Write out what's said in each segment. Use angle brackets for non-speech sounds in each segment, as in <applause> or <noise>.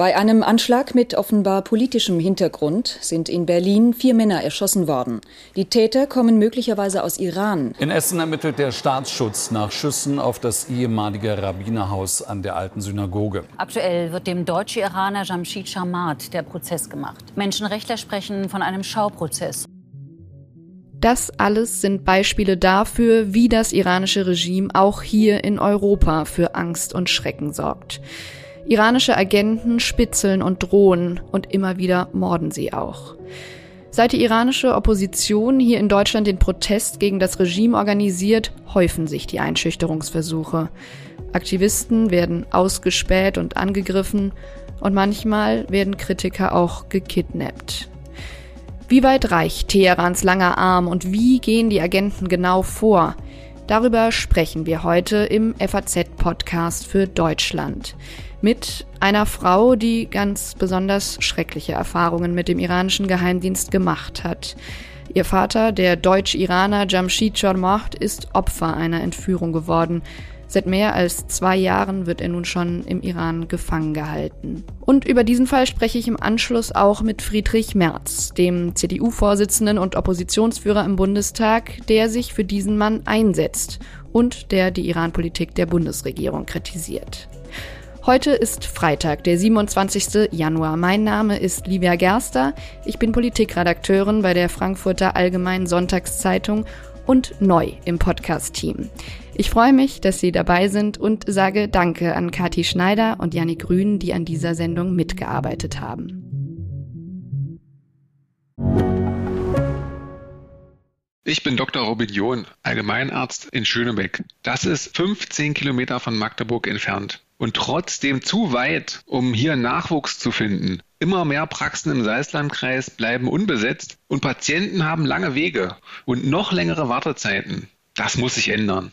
Bei einem Anschlag mit offenbar politischem Hintergrund sind in Berlin vier Männer erschossen worden. Die Täter kommen möglicherweise aus Iran. In Essen ermittelt der Staatsschutz nach Schüssen auf das ehemalige Rabbinerhaus an der alten Synagoge. Aktuell wird dem deutsch-Iraner Jamshid Sharmat der Prozess gemacht. Menschenrechtler sprechen von einem Schauprozess. Das alles sind Beispiele dafür, wie das iranische Regime auch hier in Europa für Angst und Schrecken sorgt. Iranische Agenten spitzeln und drohen und immer wieder morden sie auch. Seit die iranische Opposition hier in Deutschland den Protest gegen das Regime organisiert, häufen sich die Einschüchterungsversuche. Aktivisten werden ausgespäht und angegriffen und manchmal werden Kritiker auch gekidnappt. Wie weit reicht Teherans langer Arm und wie gehen die Agenten genau vor? Darüber sprechen wir heute im FAZ-Podcast für Deutschland mit einer Frau, die ganz besonders schreckliche Erfahrungen mit dem iranischen Geheimdienst gemacht hat. Ihr Vater, der Deutsch-Iraner Jamshid Chormocht, ist Opfer einer Entführung geworden. Seit mehr als zwei Jahren wird er nun schon im Iran gefangen gehalten. Und über diesen Fall spreche ich im Anschluss auch mit Friedrich Merz, dem CDU-Vorsitzenden und Oppositionsführer im Bundestag, der sich für diesen Mann einsetzt und der die Iran-Politik der Bundesregierung kritisiert. Heute ist Freitag, der 27. Januar. Mein Name ist Livia Gerster. Ich bin Politikredakteurin bei der Frankfurter Allgemeinen Sonntagszeitung und neu im Podcast-Team. Ich freue mich, dass Sie dabei sind und sage Danke an Kathi Schneider und Janik Grün, die an dieser Sendung mitgearbeitet haben. Ich bin Dr. Robin John, Allgemeinarzt in Schönebeck. Das ist 15 Kilometer von Magdeburg entfernt und trotzdem zu weit, um hier Nachwuchs zu finden. Immer mehr Praxen im Salzlandkreis bleiben unbesetzt und Patienten haben lange Wege und noch längere Wartezeiten. Das muss sich ändern.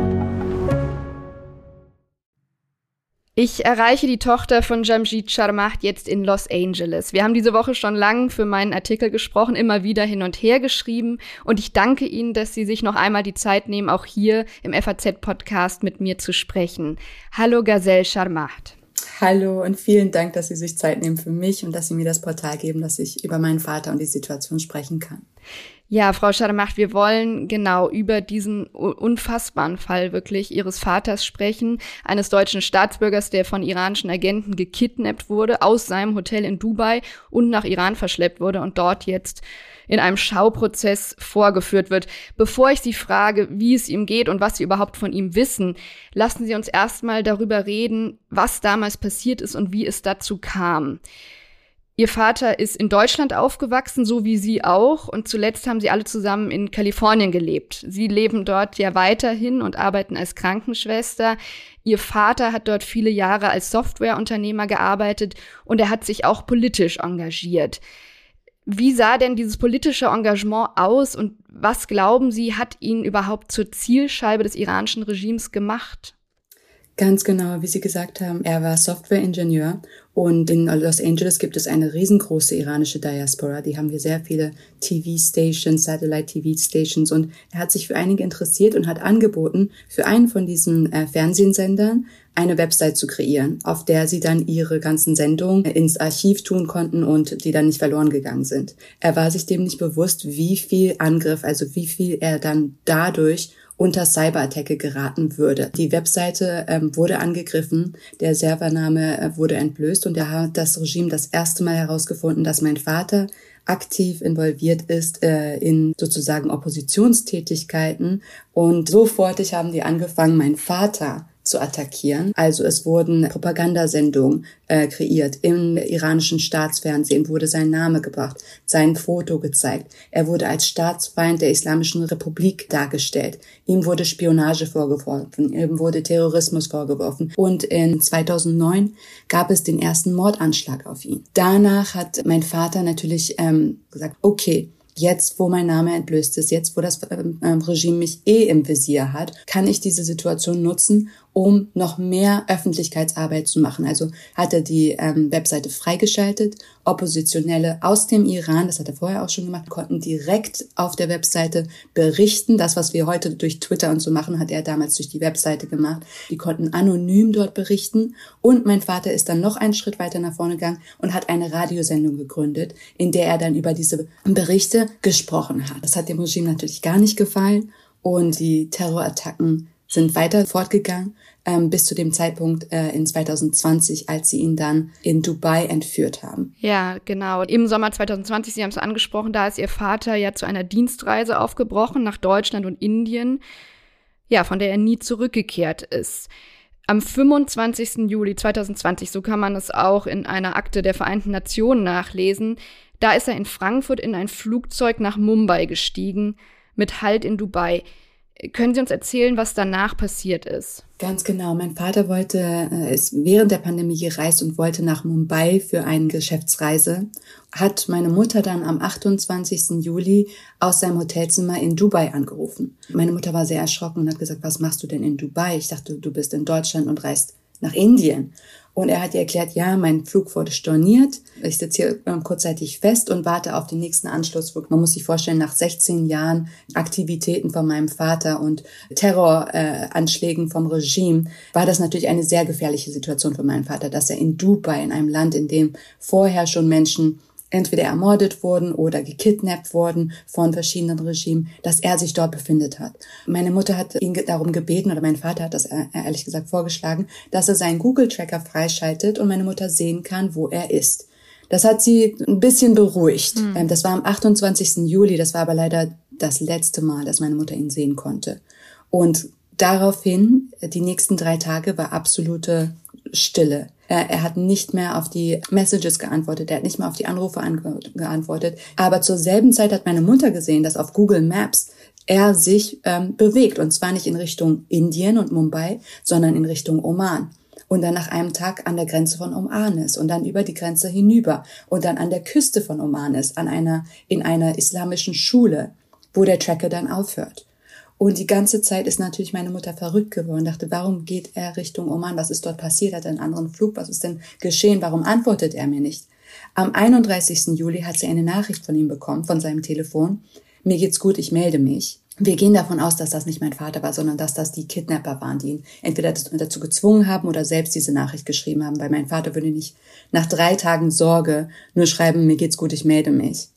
Ich erreiche die Tochter von Jamjid Sharmaht jetzt in Los Angeles. Wir haben diese Woche schon lang für meinen Artikel gesprochen, immer wieder hin und her geschrieben und ich danke Ihnen, dass Sie sich noch einmal die Zeit nehmen, auch hier im FAZ-Podcast mit mir zu sprechen. Hallo Gazelle Sharmaht. Hallo und vielen Dank, dass Sie sich Zeit nehmen für mich und dass Sie mir das Portal geben, dass ich über meinen Vater und die Situation sprechen kann. Ja, Frau Schademacht, wir wollen genau über diesen unfassbaren Fall wirklich Ihres Vaters sprechen, eines deutschen Staatsbürgers, der von iranischen Agenten gekidnappt wurde, aus seinem Hotel in Dubai und nach Iran verschleppt wurde und dort jetzt in einem Schauprozess vorgeführt wird. Bevor ich Sie frage, wie es ihm geht und was Sie überhaupt von ihm wissen, lassen Sie uns erstmal darüber reden, was damals passiert ist und wie es dazu kam. Ihr Vater ist in Deutschland aufgewachsen, so wie Sie auch. Und zuletzt haben Sie alle zusammen in Kalifornien gelebt. Sie leben dort ja weiterhin und arbeiten als Krankenschwester. Ihr Vater hat dort viele Jahre als Softwareunternehmer gearbeitet und er hat sich auch politisch engagiert. Wie sah denn dieses politische Engagement aus und was glauben Sie, hat ihn überhaupt zur Zielscheibe des iranischen Regimes gemacht? Ganz genau, wie Sie gesagt haben, er war Softwareingenieur und in Los Angeles gibt es eine riesengroße iranische Diaspora. Die haben wir sehr viele TV-Stations, Satellite-TV-Stations und er hat sich für einige interessiert und hat angeboten, für einen von diesen äh, Fernsehsendern eine Website zu kreieren, auf der sie dann ihre ganzen Sendungen ins Archiv tun konnten und die dann nicht verloren gegangen sind. Er war sich dem nicht bewusst, wie viel Angriff, also wie viel er dann dadurch unter Cyberattacke geraten würde. Die Webseite ähm, wurde angegriffen, der Servername äh, wurde entblößt und er hat das Regime das erste Mal herausgefunden, dass mein Vater aktiv involviert ist äh, in sozusagen Oppositionstätigkeiten und sofortig haben die angefangen, mein Vater zu attackieren. Also es wurden Propagandasendungen äh, kreiert. Im iranischen Staatsfernsehen wurde sein Name gebracht, sein Foto gezeigt. Er wurde als Staatsfeind der Islamischen Republik dargestellt. Ihm wurde Spionage vorgeworfen, ihm wurde Terrorismus vorgeworfen. Und in 2009 gab es den ersten Mordanschlag auf ihn. Danach hat mein Vater natürlich ähm, gesagt, okay, Jetzt, wo mein Name entblößt ist, jetzt, wo das ähm, Regime mich eh im Visier hat, kann ich diese Situation nutzen, um noch mehr Öffentlichkeitsarbeit zu machen. Also hat er die ähm, Webseite freigeschaltet. Oppositionelle aus dem Iran, das hat er vorher auch schon gemacht, konnten direkt auf der Webseite berichten. Das, was wir heute durch Twitter und so machen, hat er damals durch die Webseite gemacht. Die konnten anonym dort berichten. Und mein Vater ist dann noch einen Schritt weiter nach vorne gegangen und hat eine Radiosendung gegründet, in der er dann über diese Berichte gesprochen hat. Das hat dem Regime natürlich gar nicht gefallen. Und die Terrorattacken sind weiter fortgegangen ähm, bis zu dem Zeitpunkt äh, in 2020, als sie ihn dann in Dubai entführt haben. Ja, genau. Im Sommer 2020, Sie haben es angesprochen, da ist Ihr Vater ja zu einer Dienstreise aufgebrochen nach Deutschland und Indien, ja, von der er nie zurückgekehrt ist. Am 25. Juli 2020, so kann man es auch in einer Akte der Vereinten Nationen nachlesen, da ist er in Frankfurt in ein Flugzeug nach Mumbai gestiegen, mit Halt in Dubai. Können Sie uns erzählen, was danach passiert ist? Ganz genau. Mein Vater wollte, äh, ist während der Pandemie gereist und wollte nach Mumbai für eine Geschäftsreise. Hat meine Mutter dann am 28. Juli aus seinem Hotelzimmer in Dubai angerufen. Meine Mutter war sehr erschrocken und hat gesagt, was machst du denn in Dubai? Ich dachte, du bist in Deutschland und reist nach Indien. Und er hat ihr erklärt, ja, mein Flug wurde storniert. Ich sitze hier ähm, kurzzeitig fest und warte auf den nächsten Anschlussflug. Man muss sich vorstellen, nach 16 Jahren Aktivitäten von meinem Vater und Terroranschlägen äh, vom Regime war das natürlich eine sehr gefährliche Situation für meinen Vater, dass er in Dubai, in einem Land, in dem vorher schon Menschen entweder ermordet wurden oder gekidnappt wurden von verschiedenen Regimen, dass er sich dort befindet hat. Meine Mutter hat ihn darum gebeten oder mein Vater hat das äh, ehrlich gesagt vorgeschlagen, dass er seinen Google-Tracker freischaltet und meine Mutter sehen kann, wo er ist. Das hat sie ein bisschen beruhigt. Mhm. Das war am 28. Juli, das war aber leider das letzte Mal, dass meine Mutter ihn sehen konnte. Und daraufhin, die nächsten drei Tage war absolute Stille. Er hat nicht mehr auf die Messages geantwortet, er hat nicht mehr auf die Anrufe geantwortet. Aber zur selben Zeit hat meine Mutter gesehen, dass auf Google Maps er sich ähm, bewegt. Und zwar nicht in Richtung Indien und Mumbai, sondern in Richtung Oman. Und dann nach einem Tag an der Grenze von Oman ist und dann über die Grenze hinüber und dann an der Küste von Oman ist, an einer, in einer islamischen Schule, wo der Tracker dann aufhört. Und die ganze Zeit ist natürlich meine Mutter verrückt geworden, dachte, warum geht er Richtung Oman? Was ist dort passiert? Hat er einen anderen Flug? Was ist denn geschehen? Warum antwortet er mir nicht? Am 31. Juli hat sie eine Nachricht von ihm bekommen, von seinem Telefon. Mir geht's gut, ich melde mich. Wir gehen davon aus, dass das nicht mein Vater war, sondern dass das die Kidnapper waren, die ihn entweder dazu gezwungen haben oder selbst diese Nachricht geschrieben haben, weil mein Vater würde nicht nach drei Tagen Sorge nur schreiben, mir geht's gut, ich melde mich.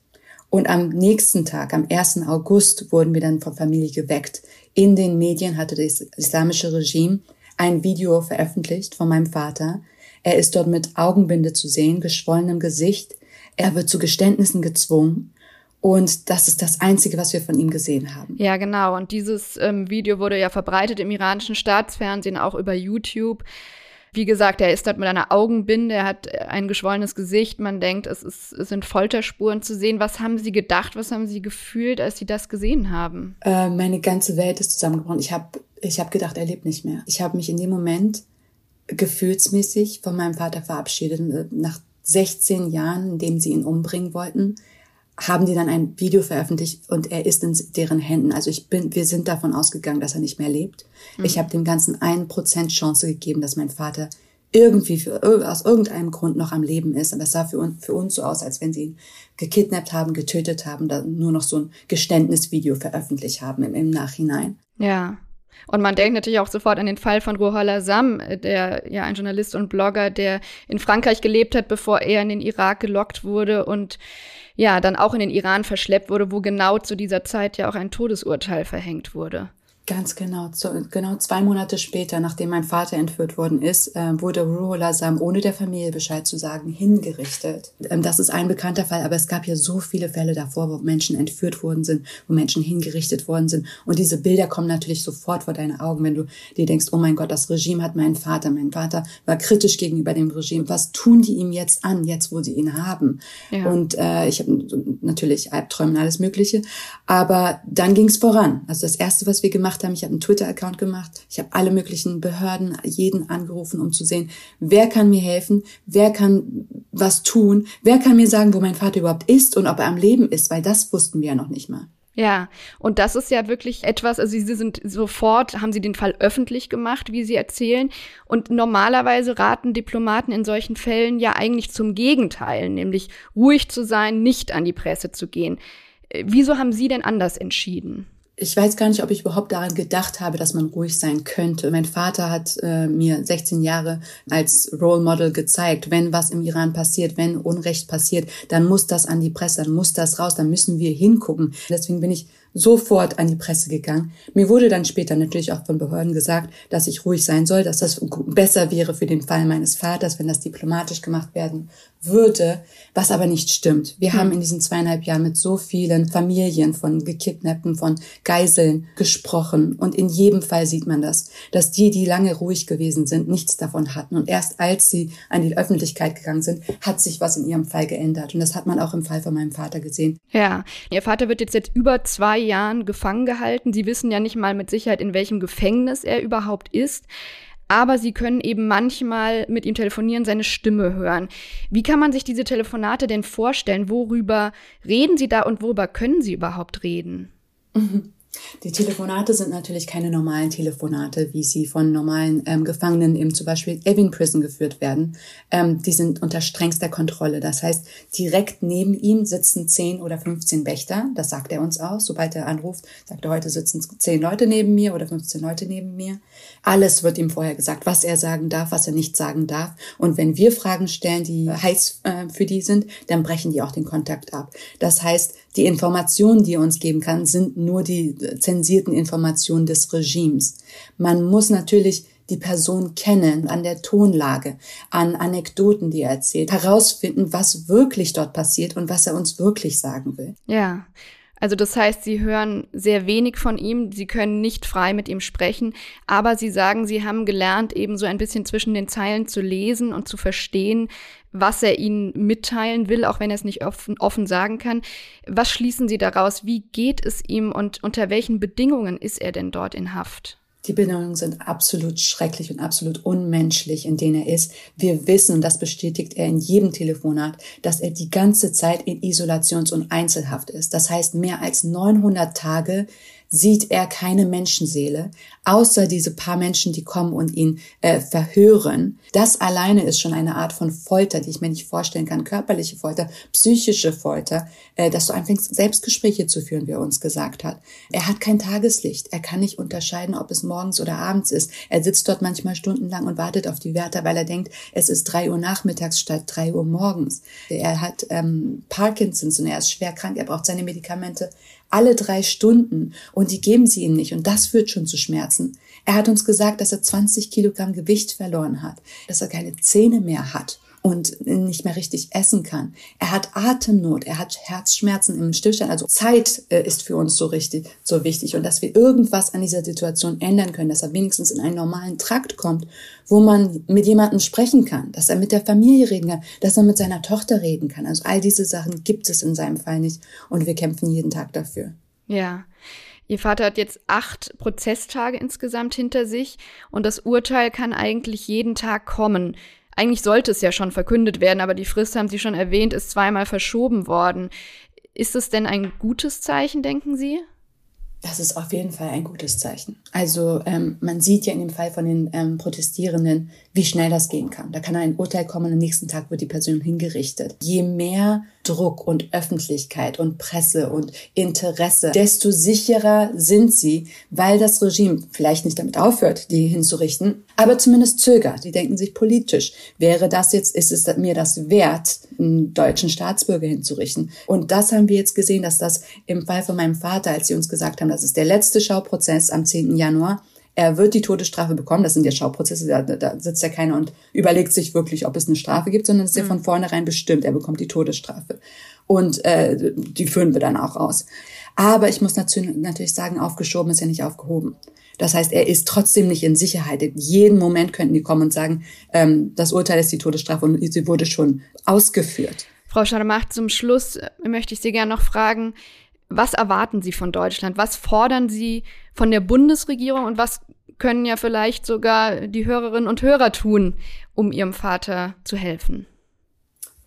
Und am nächsten Tag, am 1. August, wurden wir dann von Familie geweckt. In den Medien hatte das islamische Regime ein Video veröffentlicht von meinem Vater. Er ist dort mit Augenbinde zu sehen, geschwollenem Gesicht. Er wird zu Geständnissen gezwungen. Und das ist das Einzige, was wir von ihm gesehen haben. Ja, genau. Und dieses ähm, Video wurde ja verbreitet im iranischen Staatsfernsehen, auch über YouTube. Wie gesagt, er ist dort mit einer Augenbinde, er hat ein geschwollenes Gesicht. Man denkt, es, ist, es sind Folterspuren zu sehen. Was haben Sie gedacht, was haben Sie gefühlt, als Sie das gesehen haben? Äh, meine ganze Welt ist zusammengebrochen. Ich habe ich hab gedacht, er lebt nicht mehr. Ich habe mich in dem Moment gefühlsmäßig von meinem Vater verabschiedet. Nach 16 Jahren, in denen sie ihn umbringen wollten, haben die dann ein Video veröffentlicht und er ist in deren Händen. Also ich bin, wir sind davon ausgegangen, dass er nicht mehr lebt. Mhm. Ich habe dem Ganzen einen Prozent Chance gegeben, dass mein Vater irgendwie für, aus irgendeinem Grund noch am Leben ist. Aber es sah für, uns, für uns so aus, als wenn sie ihn gekidnappt haben, getötet haben, dann nur noch so ein Geständnisvideo veröffentlicht haben im, im Nachhinein. Ja. Und man denkt natürlich auch sofort an den Fall von Ruhollah Sam, der ja ein Journalist und Blogger, der in Frankreich gelebt hat, bevor er in den Irak gelockt wurde und ja, dann auch in den Iran verschleppt wurde, wo genau zu dieser Zeit ja auch ein Todesurteil verhängt wurde. Ganz genau. So, genau zwei Monate später, nachdem mein Vater entführt worden ist, äh, wurde Ruhollah Sam, ohne der Familie Bescheid zu sagen, hingerichtet. Ähm, das ist ein bekannter Fall, aber es gab ja so viele Fälle davor, wo Menschen entführt worden sind, wo Menschen hingerichtet worden sind. Und diese Bilder kommen natürlich sofort vor deine Augen, wenn du dir denkst, oh mein Gott, das Regime hat meinen Vater. Mein Vater war kritisch gegenüber dem Regime. Was tun die ihm jetzt an, jetzt wo sie ihn haben? Ja. Und äh, ich habe natürlich Albträume und alles Mögliche. Aber dann ging es voran. Also das Erste, was wir gemacht gemacht haben. Ich habe einen Twitter-Account gemacht. Ich habe alle möglichen Behörden, jeden angerufen, um zu sehen, wer kann mir helfen, wer kann was tun, wer kann mir sagen, wo mein Vater überhaupt ist und ob er am Leben ist, weil das wussten wir ja noch nicht mal. Ja, und das ist ja wirklich etwas, also Sie sind sofort, haben Sie den Fall öffentlich gemacht, wie Sie erzählen. Und normalerweise raten Diplomaten in solchen Fällen ja eigentlich zum Gegenteil, nämlich ruhig zu sein, nicht an die Presse zu gehen. Äh, wieso haben Sie denn anders entschieden? Ich weiß gar nicht, ob ich überhaupt daran gedacht habe, dass man ruhig sein könnte. Mein Vater hat äh, mir 16 Jahre als Role Model gezeigt, wenn was im Iran passiert, wenn Unrecht passiert, dann muss das an die Presse, dann muss das raus, dann müssen wir hingucken. Deswegen bin ich sofort an die Presse gegangen. Mir wurde dann später natürlich auch von Behörden gesagt, dass ich ruhig sein soll, dass das besser wäre für den Fall meines Vaters, wenn das diplomatisch gemacht werden würde, was aber nicht stimmt. Wir mhm. haben in diesen zweieinhalb Jahren mit so vielen Familien von Gekidnappten, von Geiseln gesprochen und in jedem Fall sieht man das, dass die, die lange ruhig gewesen sind, nichts davon hatten und erst als sie an die Öffentlichkeit gegangen sind, hat sich was in ihrem Fall geändert und das hat man auch im Fall von meinem Vater gesehen. Ja, Ihr Vater wird jetzt, jetzt über zwei Jahren gefangen gehalten. Sie wissen ja nicht mal mit Sicherheit, in welchem Gefängnis er überhaupt ist aber sie können eben manchmal mit ihm telefonieren, seine Stimme hören. Wie kann man sich diese Telefonate denn vorstellen? Worüber reden sie da und worüber können sie überhaupt reden? Mhm. <laughs> Die Telefonate sind natürlich keine normalen Telefonate, wie sie von normalen ähm, Gefangenen im zum Beispiel Evin Prison geführt werden. Ähm, die sind unter strengster Kontrolle. Das heißt, direkt neben ihm sitzen 10 oder 15 Wächter. Das sagt er uns auch. Sobald er anruft, sagt er, heute sitzen 10 Leute neben mir oder 15 Leute neben mir. Alles wird ihm vorher gesagt, was er sagen darf, was er nicht sagen darf. Und wenn wir Fragen stellen, die heiß äh, für die sind, dann brechen die auch den Kontakt ab. Das heißt, die Informationen, die er uns geben kann, sind nur die zensierten Informationen des Regimes. Man muss natürlich die Person kennen, an der Tonlage, an Anekdoten, die er erzählt, herausfinden, was wirklich dort passiert und was er uns wirklich sagen will. Ja. Also das heißt, sie hören sehr wenig von ihm, sie können nicht frei mit ihm sprechen, aber sie sagen, sie haben gelernt, eben so ein bisschen zwischen den Zeilen zu lesen und zu verstehen, was er ihnen mitteilen will, auch wenn er es nicht offen, offen sagen kann. Was schließen Sie daraus? Wie geht es ihm und unter welchen Bedingungen ist er denn dort in Haft? Die Bedingungen sind absolut schrecklich und absolut unmenschlich, in denen er ist. Wir wissen, und das bestätigt er in jedem Telefonat, dass er die ganze Zeit in Isolations- und Einzelhaft ist. Das heißt, mehr als 900 Tage sieht er keine Menschenseele, außer diese paar Menschen, die kommen und ihn äh, verhören. Das alleine ist schon eine Art von Folter, die ich mir nicht vorstellen kann. Körperliche Folter, psychische Folter, äh, dass du anfängst, Selbstgespräche zu führen, wie er uns gesagt hat. Er hat kein Tageslicht. Er kann nicht unterscheiden, ob es morgens oder abends ist. Er sitzt dort manchmal stundenlang und wartet auf die Wärter, weil er denkt, es ist drei Uhr nachmittags statt drei Uhr morgens. Er hat ähm, Parkinsons und er ist schwer krank. Er braucht seine Medikamente alle drei Stunden und die geben sie ihm nicht und das führt schon zu Schmerzen. Er hat uns gesagt, dass er 20 Kilogramm Gewicht verloren hat, dass er keine Zähne mehr hat und nicht mehr richtig essen kann. Er hat Atemnot, er hat Herzschmerzen im Stillstand. Also Zeit äh, ist für uns so richtig, so wichtig und dass wir irgendwas an dieser Situation ändern können, dass er wenigstens in einen normalen Trakt kommt, wo man mit jemandem sprechen kann, dass er mit der Familie reden kann, dass er mit seiner Tochter reden kann. Also all diese Sachen gibt es in seinem Fall nicht und wir kämpfen jeden Tag dafür. Ja. Ihr Vater hat jetzt acht Prozesstage insgesamt hinter sich und das Urteil kann eigentlich jeden Tag kommen. Eigentlich sollte es ja schon verkündet werden, aber die Frist, haben Sie schon erwähnt, ist zweimal verschoben worden. Ist es denn ein gutes Zeichen, denken Sie? Das ist auf jeden Fall ein gutes Zeichen. Also ähm, man sieht ja in dem Fall von den ähm, Protestierenden, wie schnell das gehen kann. Da kann ein Urteil kommen am nächsten Tag wird die Person hingerichtet. Je mehr Druck und Öffentlichkeit und Presse und Interesse, desto sicherer sind sie, weil das Regime vielleicht nicht damit aufhört, die hinzurichten, aber zumindest zögert. Die denken sich politisch, wäre das jetzt, ist es mir das wert, einen deutschen Staatsbürger hinzurichten? Und das haben wir jetzt gesehen, dass das im Fall von meinem Vater, als sie uns gesagt haben, das ist der letzte Schauprozess am 10. Januar, er wird die Todesstrafe bekommen. Das sind ja Schauprozesse, da, da sitzt ja keiner und überlegt sich wirklich, ob es eine Strafe gibt, sondern es ist ja von mhm. vornherein bestimmt. Er bekommt die Todesstrafe. Und äh, die führen wir dann auch aus. Aber ich muss natürlich sagen, aufgeschoben ist ja nicht aufgehoben. Das heißt, er ist trotzdem nicht in Sicherheit. In jedem Moment könnten die kommen und sagen, ähm, das Urteil ist die Todesstrafe und sie wurde schon ausgeführt. Frau Schademacht, zum Schluss äh, möchte ich Sie gerne noch fragen, was erwarten Sie von Deutschland? Was fordern Sie von der Bundesregierung und was können ja vielleicht sogar die Hörerinnen und Hörer tun, um ihrem Vater zu helfen?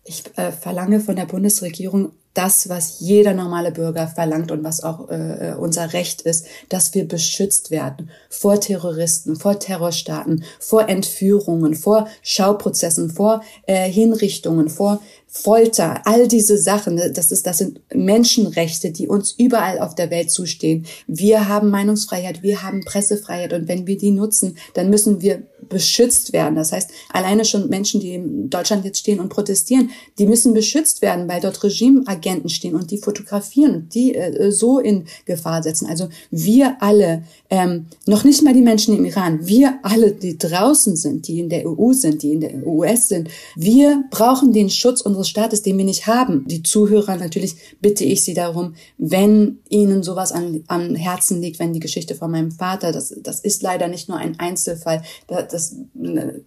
Ich äh, verlange von der Bundesregierung das, was jeder normale Bürger verlangt und was auch äh, unser Recht ist, dass wir beschützt werden vor Terroristen, vor Terrorstaaten, vor Entführungen, vor Schauprozessen, vor äh, Hinrichtungen, vor Folter, all diese Sachen, ne, das ist, das sind Menschenrechte, die uns überall auf der Welt zustehen. Wir haben Meinungsfreiheit, wir haben Pressefreiheit und wenn wir die nutzen, dann müssen wir beschützt werden. Das heißt, alleine schon Menschen, die in Deutschland jetzt stehen und protestieren, die müssen beschützt werden, weil dort Regimeagenten stehen und die fotografieren und die äh, so in Gefahr setzen. Also wir alle, ähm, noch nicht mal die Menschen im Iran, wir alle, die draußen sind, die in der EU sind, die in der US sind, wir brauchen den Schutz unseres unseres Staates, den wir nicht haben. Die Zuhörer, natürlich bitte ich Sie darum, wenn Ihnen sowas an, am Herzen liegt, wenn die Geschichte von meinem Vater, das, das ist leider nicht nur ein Einzelfall, das, das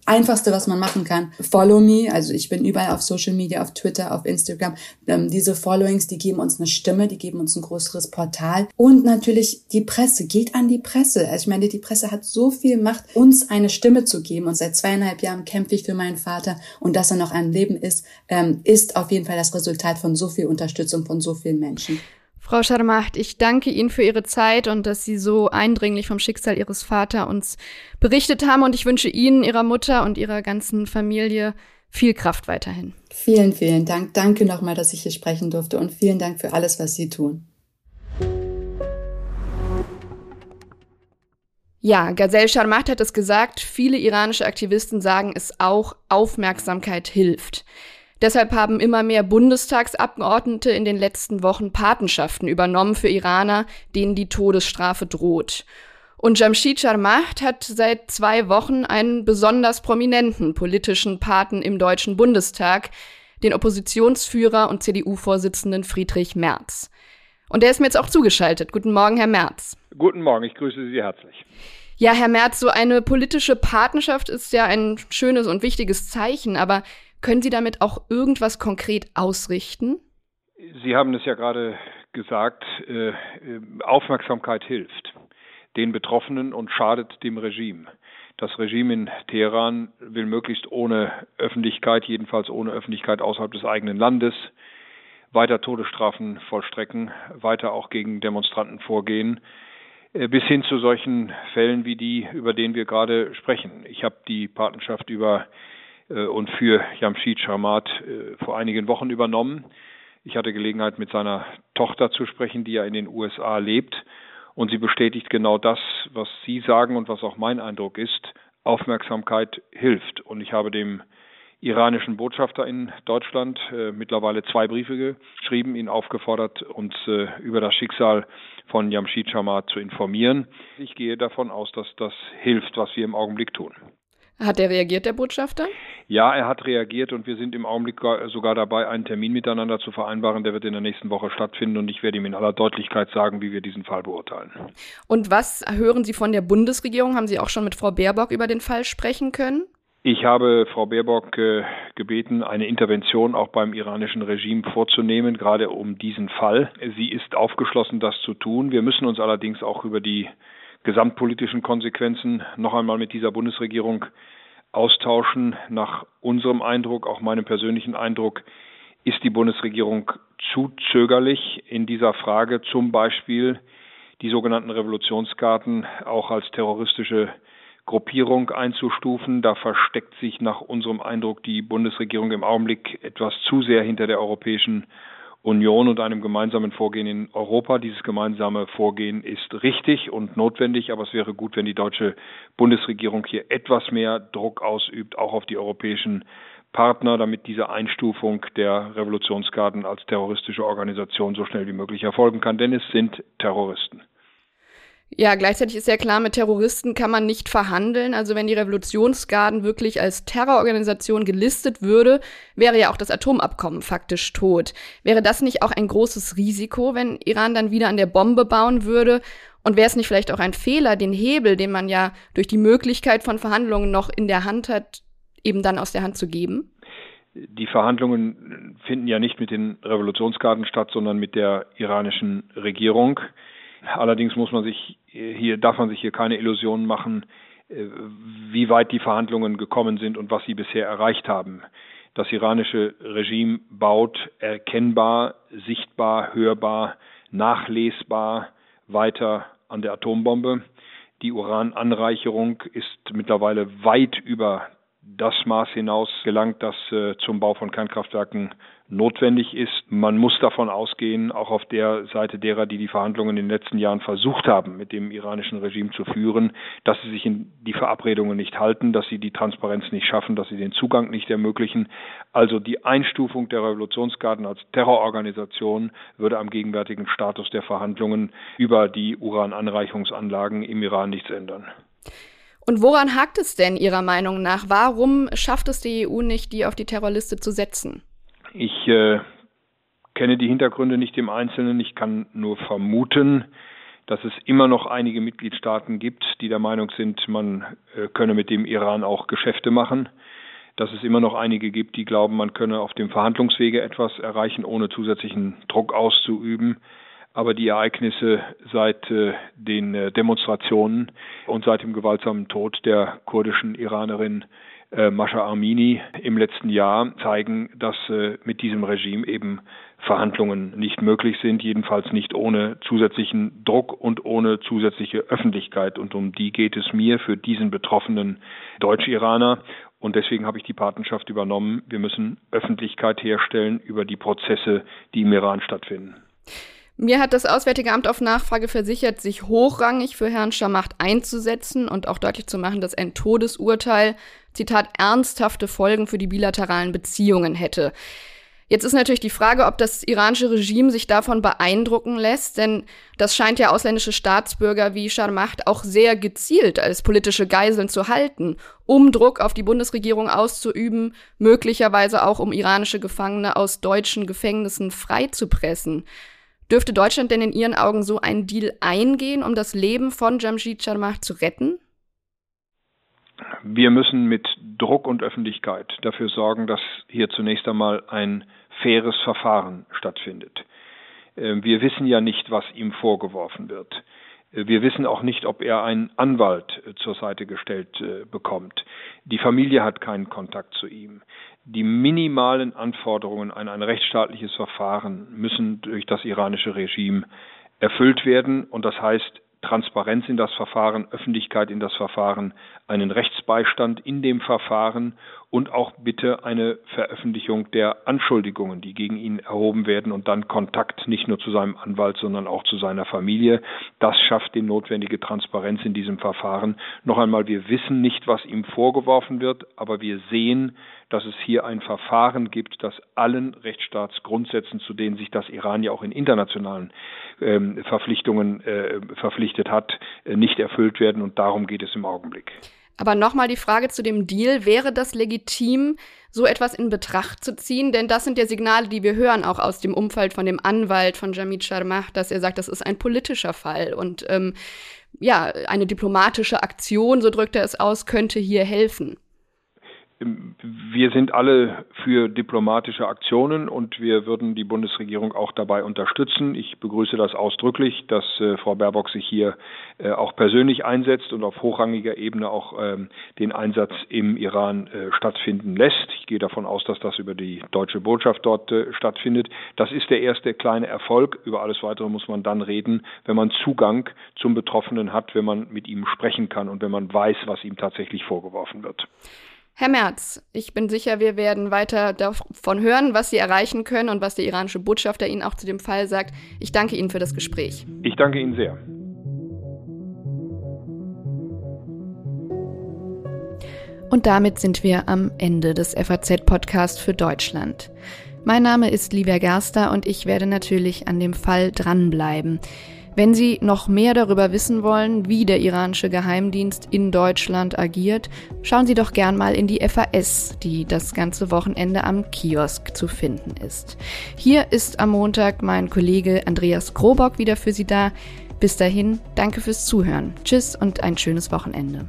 Einfachste, was man machen kann, follow me, also ich bin überall auf Social Media, auf Twitter, auf Instagram, ähm, diese Followings, die geben uns eine Stimme, die geben uns ein größeres Portal. Und natürlich die Presse, geht an die Presse. Also ich meine, die Presse hat so viel Macht, uns eine Stimme zu geben. Und seit zweieinhalb Jahren kämpfe ich für meinen Vater. Und dass er noch ein Leben ist, ähm, ist auf jeden Fall das Resultat von so viel Unterstützung von so vielen Menschen. Frau Scharmacht, ich danke Ihnen für Ihre Zeit und dass Sie so eindringlich vom Schicksal Ihres Vaters uns berichtet haben. Und ich wünsche Ihnen, Ihrer Mutter und Ihrer ganzen Familie viel Kraft weiterhin. Vielen, vielen Dank. Danke nochmal, dass ich hier sprechen durfte und vielen Dank für alles, was Sie tun. Ja, Gazelle Sharmat hat es gesagt, viele iranische Aktivisten sagen es auch, Aufmerksamkeit hilft. Deshalb haben immer mehr Bundestagsabgeordnete in den letzten Wochen Patenschaften übernommen für Iraner, denen die Todesstrafe droht. Und Jamshid Jarmaht hat seit zwei Wochen einen besonders prominenten politischen Paten im Deutschen Bundestag, den Oppositionsführer und CDU-Vorsitzenden Friedrich Merz. Und er ist mir jetzt auch zugeschaltet. Guten Morgen, Herr Merz. Guten Morgen, ich grüße Sie herzlich. Ja, Herr Merz, so eine politische Patenschaft ist ja ein schönes und wichtiges Zeichen, aber können Sie damit auch irgendwas konkret ausrichten? Sie haben es ja gerade gesagt, äh, Aufmerksamkeit hilft den Betroffenen und schadet dem Regime. Das Regime in Teheran will möglichst ohne Öffentlichkeit, jedenfalls ohne Öffentlichkeit außerhalb des eigenen Landes, weiter Todesstrafen vollstrecken, weiter auch gegen Demonstranten vorgehen, äh, bis hin zu solchen Fällen wie die, über den wir gerade sprechen. Ich habe die Patenschaft über äh, und für Jamshid Sharmat äh, vor einigen Wochen übernommen. Ich hatte Gelegenheit, mit seiner Tochter zu sprechen, die ja in den USA lebt. Und sie bestätigt genau das, was Sie sagen und was auch mein Eindruck ist. Aufmerksamkeit hilft. Und ich habe dem iranischen Botschafter in Deutschland äh, mittlerweile zwei Briefe geschrieben, ihn aufgefordert, uns äh, über das Schicksal von Jamshid Sharmat zu informieren. Ich gehe davon aus, dass das hilft, was wir im Augenblick tun. Hat er reagiert, der Botschafter? Ja, er hat reagiert und wir sind im Augenblick sogar dabei, einen Termin miteinander zu vereinbaren. Der wird in der nächsten Woche stattfinden und ich werde ihm in aller Deutlichkeit sagen, wie wir diesen Fall beurteilen. Und was hören Sie von der Bundesregierung? Haben Sie auch schon mit Frau Baerbock über den Fall sprechen können? Ich habe Frau Baerbock äh, gebeten, eine Intervention auch beim iranischen Regime vorzunehmen, gerade um diesen Fall. Sie ist aufgeschlossen, das zu tun. Wir müssen uns allerdings auch über die gesamtpolitischen Konsequenzen noch einmal mit dieser Bundesregierung austauschen. Nach unserem Eindruck, auch meinem persönlichen Eindruck, ist die Bundesregierung zu zögerlich in dieser Frage, zum Beispiel die sogenannten Revolutionsgarten auch als terroristische Gruppierung einzustufen. Da versteckt sich nach unserem Eindruck die Bundesregierung im Augenblick etwas zu sehr hinter der Europäischen Union und einem gemeinsamen Vorgehen in Europa. Dieses gemeinsame Vorgehen ist richtig und notwendig, aber es wäre gut, wenn die deutsche Bundesregierung hier etwas mehr Druck ausübt, auch auf die europäischen Partner, damit diese Einstufung der Revolutionsgarden als terroristische Organisation so schnell wie möglich erfolgen kann, denn es sind Terroristen. Ja, gleichzeitig ist ja klar, mit Terroristen kann man nicht verhandeln. Also wenn die Revolutionsgarden wirklich als Terrororganisation gelistet würde, wäre ja auch das Atomabkommen faktisch tot. Wäre das nicht auch ein großes Risiko, wenn Iran dann wieder an der Bombe bauen würde? Und wäre es nicht vielleicht auch ein Fehler, den Hebel, den man ja durch die Möglichkeit von Verhandlungen noch in der Hand hat, eben dann aus der Hand zu geben? Die Verhandlungen finden ja nicht mit den Revolutionsgarden statt, sondern mit der iranischen Regierung. Allerdings muss man sich hier, darf man sich hier keine Illusionen machen, äh, wie weit die Verhandlungen gekommen sind und was sie bisher erreicht haben. Das iranische Regime baut erkennbar, sichtbar, hörbar, nachlesbar weiter an der Atombombe. Die Urananreicherung ist mittlerweile weit über das Maß hinaus gelangt, das äh, zum Bau von Kernkraftwerken notwendig ist. Man muss davon ausgehen, auch auf der Seite derer, die die Verhandlungen in den letzten Jahren versucht haben, mit dem iranischen Regime zu führen, dass sie sich in die Verabredungen nicht halten, dass sie die Transparenz nicht schaffen, dass sie den Zugang nicht ermöglichen. Also die Einstufung der Revolutionsgarden als Terrororganisation würde am gegenwärtigen Status der Verhandlungen über die Urananreichungsanlagen im Iran nichts ändern. Und woran hakt es denn Ihrer Meinung nach? Warum schafft es die EU nicht, die auf die Terrorliste zu setzen? Ich äh, kenne die Hintergründe nicht im Einzelnen. Ich kann nur vermuten, dass es immer noch einige Mitgliedstaaten gibt, die der Meinung sind, man äh, könne mit dem Iran auch Geschäfte machen. Dass es immer noch einige gibt, die glauben, man könne auf dem Verhandlungswege etwas erreichen, ohne zusätzlichen Druck auszuüben. Aber die Ereignisse seit äh, den äh, Demonstrationen und seit dem gewaltsamen Tod der kurdischen Iranerin äh, Mascha Armini im letzten Jahr zeigen, dass äh, mit diesem Regime eben Verhandlungen nicht möglich sind, jedenfalls nicht ohne zusätzlichen Druck und ohne zusätzliche Öffentlichkeit. Und um die geht es mir für diesen betroffenen Deutsch-Iraner. Und deswegen habe ich die Patenschaft übernommen. Wir müssen Öffentlichkeit herstellen über die Prozesse, die im Iran stattfinden. Mir hat das Auswärtige Amt auf Nachfrage versichert, sich hochrangig für Herrn Schamacht einzusetzen und auch deutlich zu machen, dass ein Todesurteil, Zitat, ernsthafte Folgen für die bilateralen Beziehungen hätte. Jetzt ist natürlich die Frage, ob das iranische Regime sich davon beeindrucken lässt, denn das scheint ja ausländische Staatsbürger wie Sharmacht auch sehr gezielt als politische Geiseln zu halten, um Druck auf die Bundesregierung auszuüben, möglicherweise auch um iranische Gefangene aus deutschen Gefängnissen freizupressen. Dürfte Deutschland denn in Ihren Augen so einen Deal eingehen, um das Leben von Jamshid Sharmah zu retten? Wir müssen mit Druck und Öffentlichkeit dafür sorgen, dass hier zunächst einmal ein faires Verfahren stattfindet. Ähm, wir wissen ja nicht, was ihm vorgeworfen wird. Äh, wir wissen auch nicht, ob er einen Anwalt äh, zur Seite gestellt äh, bekommt. Die Familie hat keinen Kontakt zu ihm. Die minimalen Anforderungen an ein rechtsstaatliches Verfahren müssen durch das iranische Regime erfüllt werden. Und das heißt, Transparenz in das Verfahren, Öffentlichkeit in das Verfahren, einen Rechtsbeistand in dem Verfahren und auch bitte eine Veröffentlichung der Anschuldigungen, die gegen ihn erhoben werden und dann Kontakt nicht nur zu seinem Anwalt, sondern auch zu seiner Familie. Das schafft die notwendige Transparenz in diesem Verfahren. Noch einmal, wir wissen nicht, was ihm vorgeworfen wird, aber wir sehen, dass es hier ein Verfahren gibt, das allen Rechtsstaatsgrundsätzen, zu denen sich das Iran ja auch in internationalen ähm, Verpflichtungen äh, verpflichtet hat, äh, nicht erfüllt werden. Und darum geht es im Augenblick. Aber nochmal die Frage zu dem Deal. Wäre das legitim, so etwas in Betracht zu ziehen? Denn das sind ja Signale, die wir hören, auch aus dem Umfeld von dem Anwalt von Jamid Sharmah, dass er sagt, das ist ein politischer Fall. Und ähm, ja, eine diplomatische Aktion, so drückt er es aus, könnte hier helfen. Wir sind alle für diplomatische Aktionen und wir würden die Bundesregierung auch dabei unterstützen. Ich begrüße das ausdrücklich, dass äh, Frau Baerbock sich hier äh, auch persönlich einsetzt und auf hochrangiger Ebene auch ähm, den Einsatz im Iran äh, stattfinden lässt. Ich gehe davon aus, dass das über die deutsche Botschaft dort äh, stattfindet. Das ist der erste kleine Erfolg. Über alles weitere muss man dann reden, wenn man Zugang zum Betroffenen hat, wenn man mit ihm sprechen kann und wenn man weiß, was ihm tatsächlich vorgeworfen wird. Herr Merz, ich bin sicher, wir werden weiter davon hören, was Sie erreichen können und was der iranische Botschafter Ihnen auch zu dem Fall sagt. Ich danke Ihnen für das Gespräch. Ich danke Ihnen sehr. Und damit sind wir am Ende des FAZ-Podcast für Deutschland. Mein Name ist Livia Gerster und ich werde natürlich an dem Fall dranbleiben. Wenn Sie noch mehr darüber wissen wollen, wie der iranische Geheimdienst in Deutschland agiert, schauen Sie doch gern mal in die FAS, die das ganze Wochenende am Kiosk zu finden ist. Hier ist am Montag mein Kollege Andreas Krobock wieder für Sie da. Bis dahin, danke fürs Zuhören. Tschüss und ein schönes Wochenende.